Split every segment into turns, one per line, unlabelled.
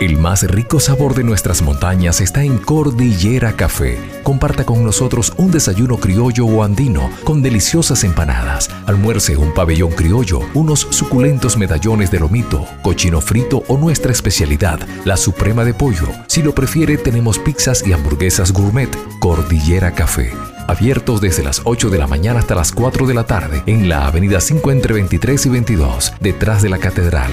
El más rico sabor de nuestras montañas está en Cordillera Café. Comparta con nosotros un desayuno criollo o andino con deliciosas empanadas, almuerce un pabellón criollo, unos suculentos medallones de lomito, cochino frito o nuestra especialidad, la suprema de pollo. Si lo prefiere, tenemos pizzas y hamburguesas gourmet. Cordillera Café. Abiertos desde las 8 de la mañana hasta las 4 de la tarde en la avenida 5 entre 23 y 22, detrás de la catedral.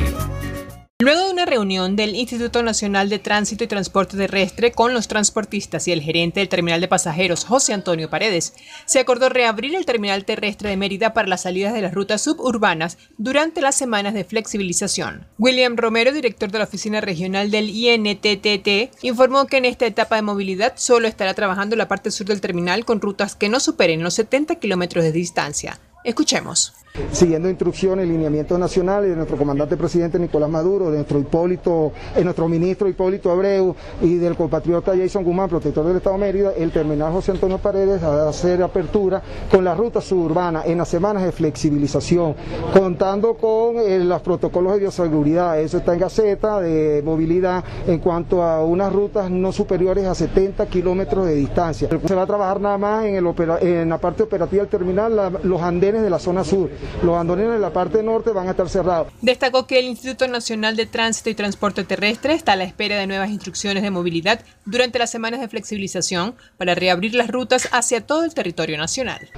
Luego de una reunión del Instituto Nacional de Tránsito y Transporte Terrestre con los transportistas y el gerente del terminal de pasajeros, José Antonio Paredes, se acordó reabrir el terminal terrestre de Mérida para las salidas de las rutas suburbanas durante las semanas de flexibilización. William Romero, director de la oficina regional del INTTT, informó que en esta etapa de movilidad solo estará trabajando la parte sur del terminal con rutas que no superen los 70 kilómetros de distancia. Escuchemos
siguiendo instrucciones y lineamientos nacionales de nuestro comandante presidente Nicolás Maduro, de nuestro Hipólito, de nuestro ministro Hipólito Abreu y del compatriota Jason Guzmán, protector del Estado de Mérida, el terminal José Antonio Paredes a hacer apertura con la ruta suburbana en las semanas de flexibilización, contando con eh, los protocolos de bioseguridad, eso está en Gaceta, de movilidad en cuanto a unas rutas no superiores a 70 kilómetros de distancia. Se va a trabajar nada más en, el en la parte operativa del terminal, los andenes de la zona sur los andoneros en la parte norte van a estar cerrados.
Destacó que el Instituto Nacional de Tránsito y Transporte Terrestre está a la espera de nuevas instrucciones de movilidad durante las semanas de flexibilización para reabrir las rutas hacia todo el territorio nacional.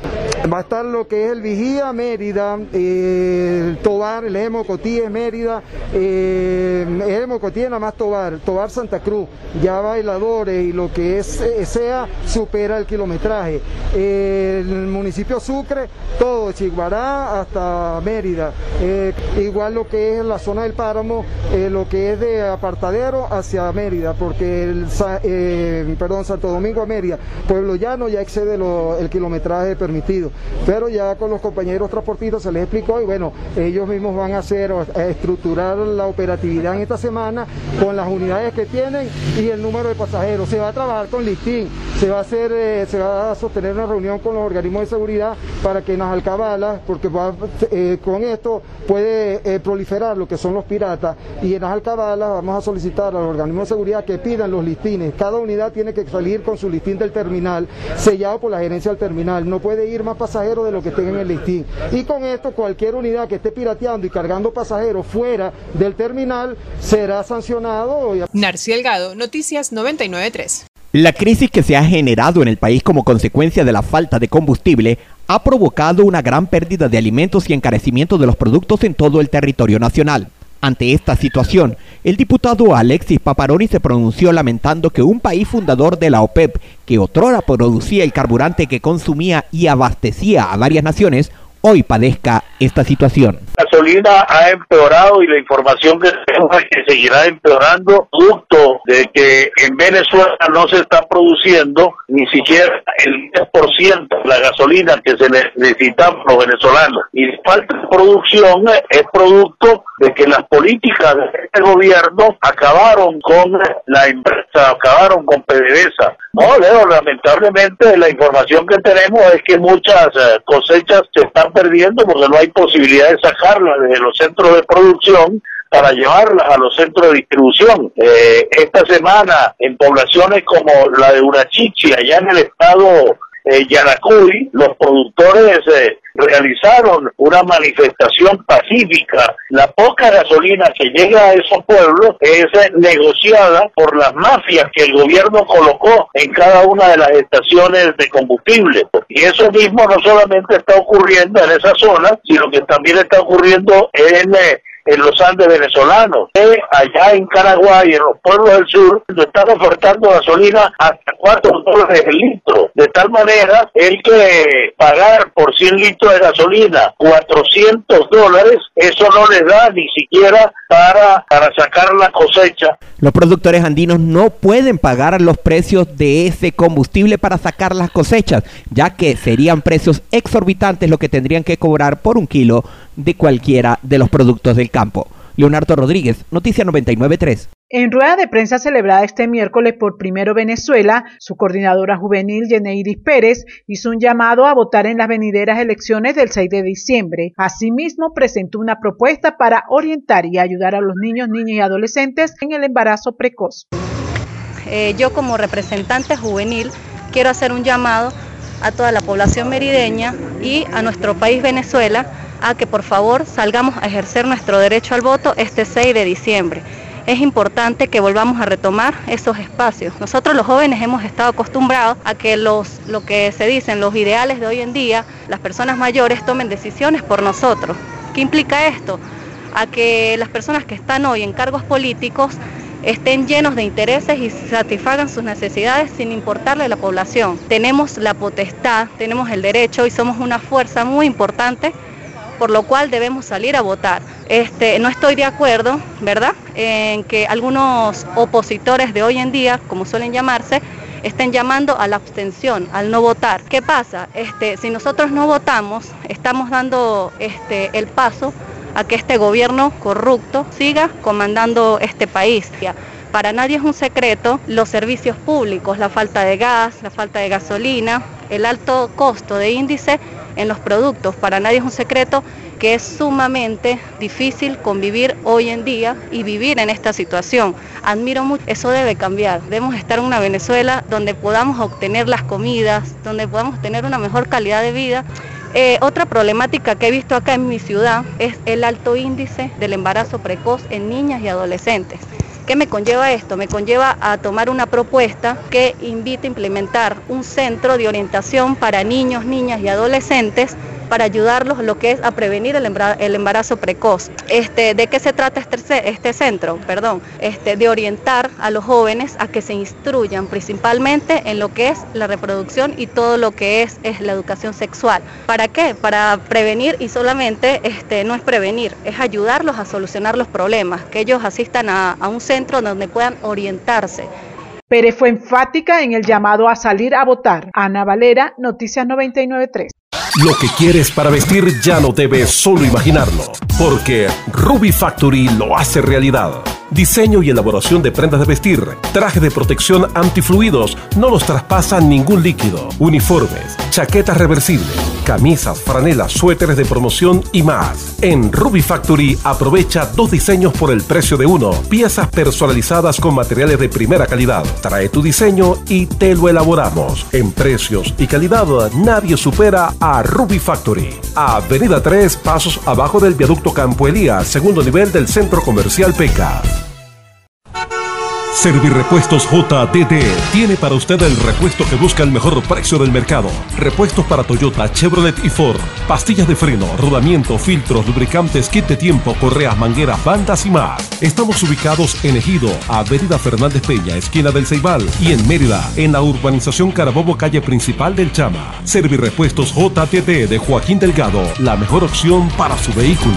Va a estar lo que es el Vigía Mérida, eh, el Tobar, el Emo Cotíes Mérida, eh, el Emo Cotíes nada más Tobar, Tobar Santa Cruz, ya bailadores y lo que es eh, sea supera el kilometraje. el municipio Sucre, todo, Chiguará hasta Mérida. Eh, igual lo que es la zona del páramo, eh, lo que es de apartadero hacia Mérida, porque el, eh, perdón, Santo Domingo a Mérida, Pueblo Llano ya excede el kilometraje permitido. Pero ya con los compañeros transportistas se les explicó y bueno, ellos mismos van a hacer, a estructurar la operatividad en esta semana con las unidades que tienen y el número de pasajeros. Se va a trabajar con listín, se va a hacer, se va a sostener una reunión con los organismos de seguridad para que nos alcabalas, porque va eh, con esto puede eh, proliferar lo que son los piratas y en las alcabalas vamos a solicitar al organismo de seguridad que pidan los listines. Cada unidad tiene que salir con su listín del terminal sellado por la gerencia del terminal. No puede ir más pasajeros de lo que tenga en el listín. Y con esto cualquier unidad que esté pirateando y cargando pasajeros fuera del terminal será sancionado.
Narci Delgado, Noticias 993.
La crisis que se ha generado en el país como consecuencia de la falta de combustible ha provocado una gran pérdida de alimentos y encarecimiento de los productos en todo el territorio nacional. Ante esta situación, el diputado Alexis Paparoni se pronunció lamentando que un país fundador de la OPEP, que otrora producía el carburante que consumía y abastecía a varias naciones, hoy padezca esta situación.
Gasolina ha empeorado y la información que tenemos es que seguirá empeorando, producto de que en Venezuela no se está produciendo ni siquiera el 10% de la gasolina que se necesita los venezolanos. Y falta de producción es producto de que las políticas de este gobierno acabaron con la empresa, acabaron con PDVSA. No, Leo, lamentablemente la información que tenemos es que muchas eh, cosechas se están perdiendo porque no hay posibilidad de sacarlas de los centros de producción para llevarlas a los centros de distribución. Eh, esta semana, en poblaciones como la de Urachichi, allá en el estado eh, Yaracuy, los productores eh, realizaron una manifestación pacífica. La poca gasolina que llega a esos pueblos es eh, negociada por las mafias que el gobierno colocó en cada una de las estaciones de combustible. Y eso mismo no solamente está ocurriendo en esa zona, sino que también está ocurriendo en eh, en los Andes venezolanos. allá en Caraguay, en los pueblos del sur, están ofertando gasolina hasta 4 dólares el litro. De tal manera, el que pagar por 100 litros de gasolina 400 dólares, eso no les da ni siquiera para, para sacar la cosecha.
Los productores andinos no pueden pagar los precios de ese combustible para sacar las cosechas, ya que serían precios exorbitantes lo que tendrían que cobrar por un kilo de cualquiera de los productos del campo. Leonardo Rodríguez, Noticia 993.
En rueda de prensa celebrada este miércoles por Primero Venezuela, su coordinadora juvenil, Yeneiris Pérez, hizo un llamado a votar en las venideras elecciones del 6 de diciembre. Asimismo, presentó una propuesta para orientar y ayudar a los niños, niñas y adolescentes en el embarazo precoz.
Eh, yo como representante juvenil quiero hacer un llamado a toda la población merideña y a nuestro país Venezuela a que por favor salgamos a ejercer nuestro derecho al voto este 6 de diciembre es importante que volvamos a retomar esos espacios. Nosotros los jóvenes hemos estado acostumbrados a que los, lo que se dicen, los ideales de hoy en día, las personas mayores tomen decisiones por nosotros. ¿Qué implica esto? A que las personas que están hoy en cargos políticos estén llenos de intereses y satisfagan sus necesidades sin importarle a la población. Tenemos la potestad, tenemos el derecho y somos una fuerza muy importante por lo cual debemos salir a votar. Este, no estoy de acuerdo, ¿verdad?, en que algunos opositores de hoy en día, como suelen llamarse, estén llamando a la abstención, al no votar. ¿Qué pasa? Este, si nosotros no votamos, estamos dando este, el paso a que este gobierno corrupto siga comandando este país. Para nadie es un secreto los servicios públicos, la falta de gas, la falta de gasolina, el alto costo de índice en los productos. Para nadie es un secreto que es sumamente difícil convivir hoy en día y vivir en esta situación. Admiro mucho, eso debe cambiar. Debemos estar en una Venezuela donde podamos obtener las comidas, donde podamos tener una mejor calidad de vida. Eh, otra problemática que he visto acá en mi ciudad es el alto índice del embarazo precoz en niñas y adolescentes. ¿Qué me conlleva esto? Me conlleva a tomar una propuesta que invite a implementar un centro de orientación para niños, niñas y adolescentes para ayudarlos lo que es a prevenir el embarazo precoz. Este, ¿De qué se trata este, este centro? Perdón, este, de orientar a los jóvenes a que se instruyan principalmente en lo que es la reproducción y todo lo que es, es la educación sexual. ¿Para qué? Para prevenir y solamente este, no es prevenir, es ayudarlos a solucionar los problemas, que ellos asistan a, a un centro donde puedan orientarse.
Pérez fue enfática en el llamado a salir a votar. Ana Valera, Noticias 993.
Lo que quieres para vestir ya no debes solo imaginarlo, porque Ruby Factory lo hace realidad. Diseño y elaboración de prendas de vestir, traje de protección antifluidos, no los traspasa ningún líquido, uniformes, chaquetas reversibles, camisas, franelas, suéteres de promoción y más. En Ruby Factory aprovecha dos diseños por el precio de uno, piezas personalizadas con materiales de primera calidad. Trae tu diseño y te lo elaboramos. En precios y calidad nadie supera a Ruby Factory. Avenida 3, pasos abajo del viaducto Campo Elías, segundo nivel del centro comercial Peca. Servirrepuestos JDD tiene para usted el repuesto que busca el mejor precio del mercado. Repuestos para Toyota, Chevrolet y Ford. Pastillas de freno, rodamiento, filtros, lubricantes, kit de tiempo, correas, mangueras, bandas y más. Estamos ubicados en Ejido, Avenida Fernández Peña, esquina del Ceibal, y en Mérida, en la urbanización Carabobo, calle principal del Chama. Servirepuestos JDD de Joaquín Delgado, la mejor opción para su vehículo.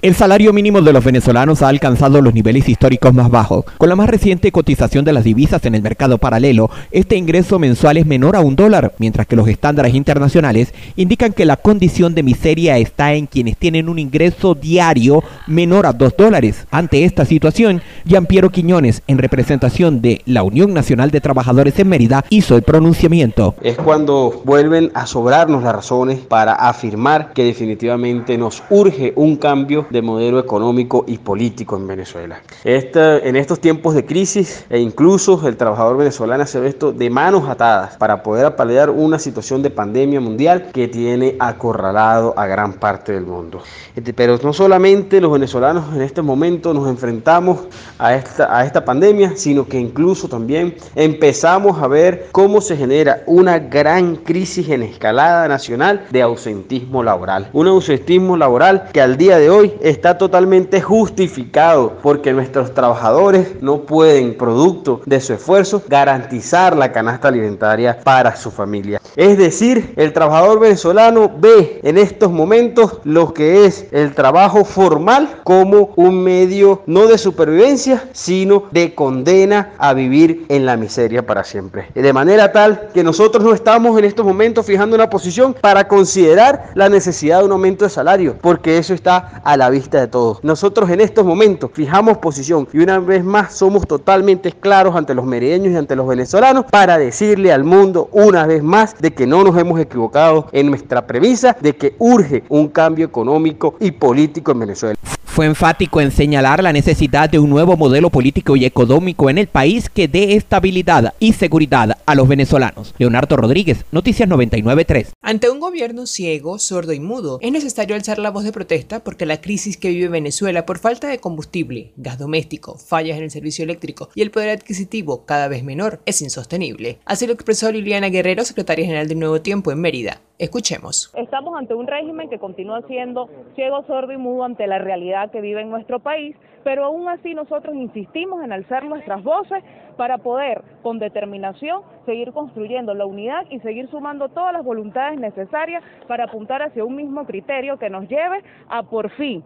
El salario mínimo de los venezolanos ha alcanzado los niveles históricos más bajos. Con la más reciente cotización de las divisas en el mercado paralelo, este ingreso mensual es menor a un dólar, mientras que los estándares internacionales indican que la condición de miseria está en quienes tienen un ingreso diario menor a dos dólares. Ante esta situación, Piero Quiñones, en representación de la Unión Nacional de Trabajadores en Mérida, hizo el pronunciamiento.
Es cuando vuelven a sobrarnos las razones para afirmar que definitivamente nos urge un cambio de modelo económico y político en Venezuela. en estos tiempos de crisis e incluso el trabajador venezolano ve esto de manos atadas para poder apalear una situación de pandemia mundial que tiene acorralado a gran parte del mundo. Este, pero no solamente los venezolanos en este momento nos enfrentamos a esta, a esta pandemia, sino que incluso también empezamos a ver cómo se genera una gran crisis en escalada nacional de ausentismo laboral. Un ausentismo laboral que al día de hoy está totalmente justificado porque nuestros trabajadores no pueden, producto de su esfuerzo, garantizar la canasta alimentaria para su familia. Es decir, el trabajador venezolano ve en estos momentos lo que es el trabajo formal como un medio no de supervivencia, sino de condena a vivir en la miseria para siempre. De manera tal que nosotros no estamos en estos momentos fijando una posición para considerar la necesidad de un aumento de salario, porque eso está a la vista de todos. Nosotros en estos momentos fijamos posición y una vez más somos totalmente claros ante los merideños y ante los venezolanos para decirle al mundo una vez más de que no nos hemos equivocado en nuestra premisa de que urge un cambio económico y político en Venezuela.
Fue enfático en señalar la necesidad de un nuevo modelo político y económico en el país que dé estabilidad y seguridad a los venezolanos. Leonardo Rodríguez, Noticias 993.
Ante un gobierno ciego, sordo y mudo, es necesario alzar la voz de protesta porque la crisis que vive Venezuela por falta de combustible, gas doméstico, fallas en el servicio eléctrico y el poder adquisitivo cada vez menor es insostenible. Así lo expresó Liliana Guerrero, secretaria general de Nuevo Tiempo en Mérida. Escuchemos.
Estamos ante un régimen que continúa siendo ciego, sordo y mudo ante la realidad que vive en nuestro país, pero aún así nosotros insistimos en alzar nuestras voces para poder, con determinación, seguir construyendo la unidad y seguir sumando todas las voluntades necesarias para apuntar hacia un mismo criterio que nos lleve a por fin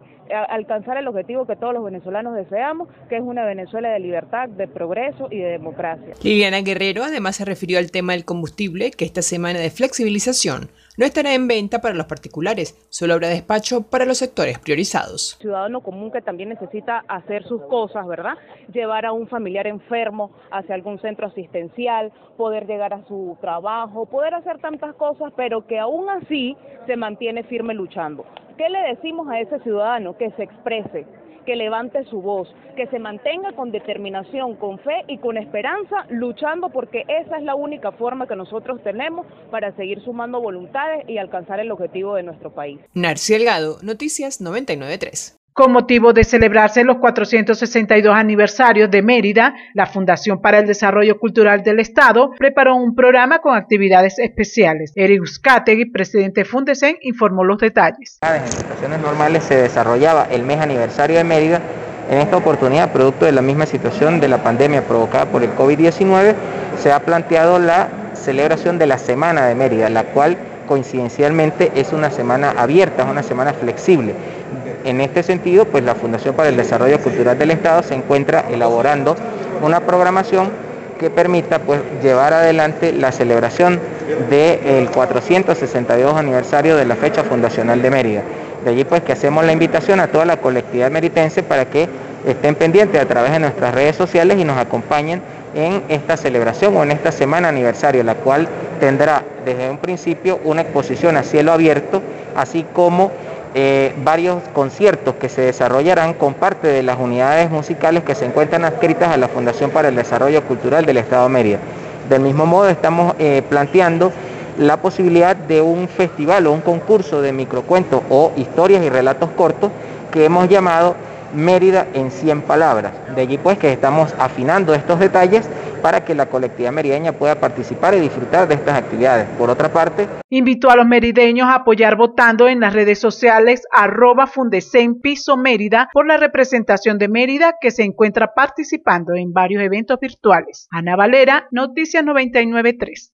alcanzar el objetivo que todos los venezolanos deseamos, que es una Venezuela de libertad, de progreso y de democracia.
Liliana Guerrero además se refirió al tema del combustible, que esta semana de flexibilización no estará en venta para los particulares, solo habrá despacho para los sectores priorizados.
Ciudadano común que también necesita hacer sus cosas, ¿verdad? Llevar a un familiar enfermo hacia algún centro asistencial, poder llegar a su trabajo, poder hacer tantas cosas, pero que aún así se mantiene firme luchando. ¿Qué le decimos a ese ciudadano? Que se exprese, que levante su voz, que se mantenga con determinación, con fe y con esperanza, luchando porque esa es la única forma que nosotros tenemos para seguir sumando voluntades y alcanzar el objetivo de nuestro país.
Narci Delgado, Noticias 993.
Con motivo de celebrarse los 462 aniversarios de Mérida, la Fundación para el Desarrollo Cultural del Estado preparó un programa con actividades especiales. Eric Uzcategui, presidente Fundesen, informó los detalles.
En situaciones normales se desarrollaba el mes aniversario de Mérida. En esta oportunidad, producto de la misma situación de la pandemia provocada por el COVID-19, se ha planteado la celebración de la Semana de Mérida, la cual coincidencialmente es una semana abierta, es una semana flexible en este sentido, pues la Fundación para el Desarrollo Cultural del Estado se encuentra elaborando una programación que permita pues, llevar adelante la celebración del 462 aniversario de la fecha fundacional de Mérida. De allí pues que hacemos la invitación a toda la colectividad meritense para que estén pendientes a través de nuestras redes sociales y nos acompañen en esta celebración o en esta semana aniversario, la cual tendrá desde un principio una exposición a cielo abierto, así como eh, varios conciertos que se desarrollarán con parte de las unidades musicales que se encuentran adscritas a la Fundación para el Desarrollo Cultural del Estado de Mérida. Del mismo modo estamos eh, planteando la posibilidad de un festival o un concurso de microcuentos o historias y relatos cortos que hemos llamado Mérida en 100 palabras. De allí pues que estamos afinando estos detalles para que la colectividad merideña pueda participar y disfrutar de estas actividades. Por otra parte,
invitó a los merideños a apoyar votando en las redes sociales arroba Piso Mérida por la representación de Mérida que se encuentra participando en varios eventos virtuales. Ana Valera, Noticias 993.